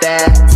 that.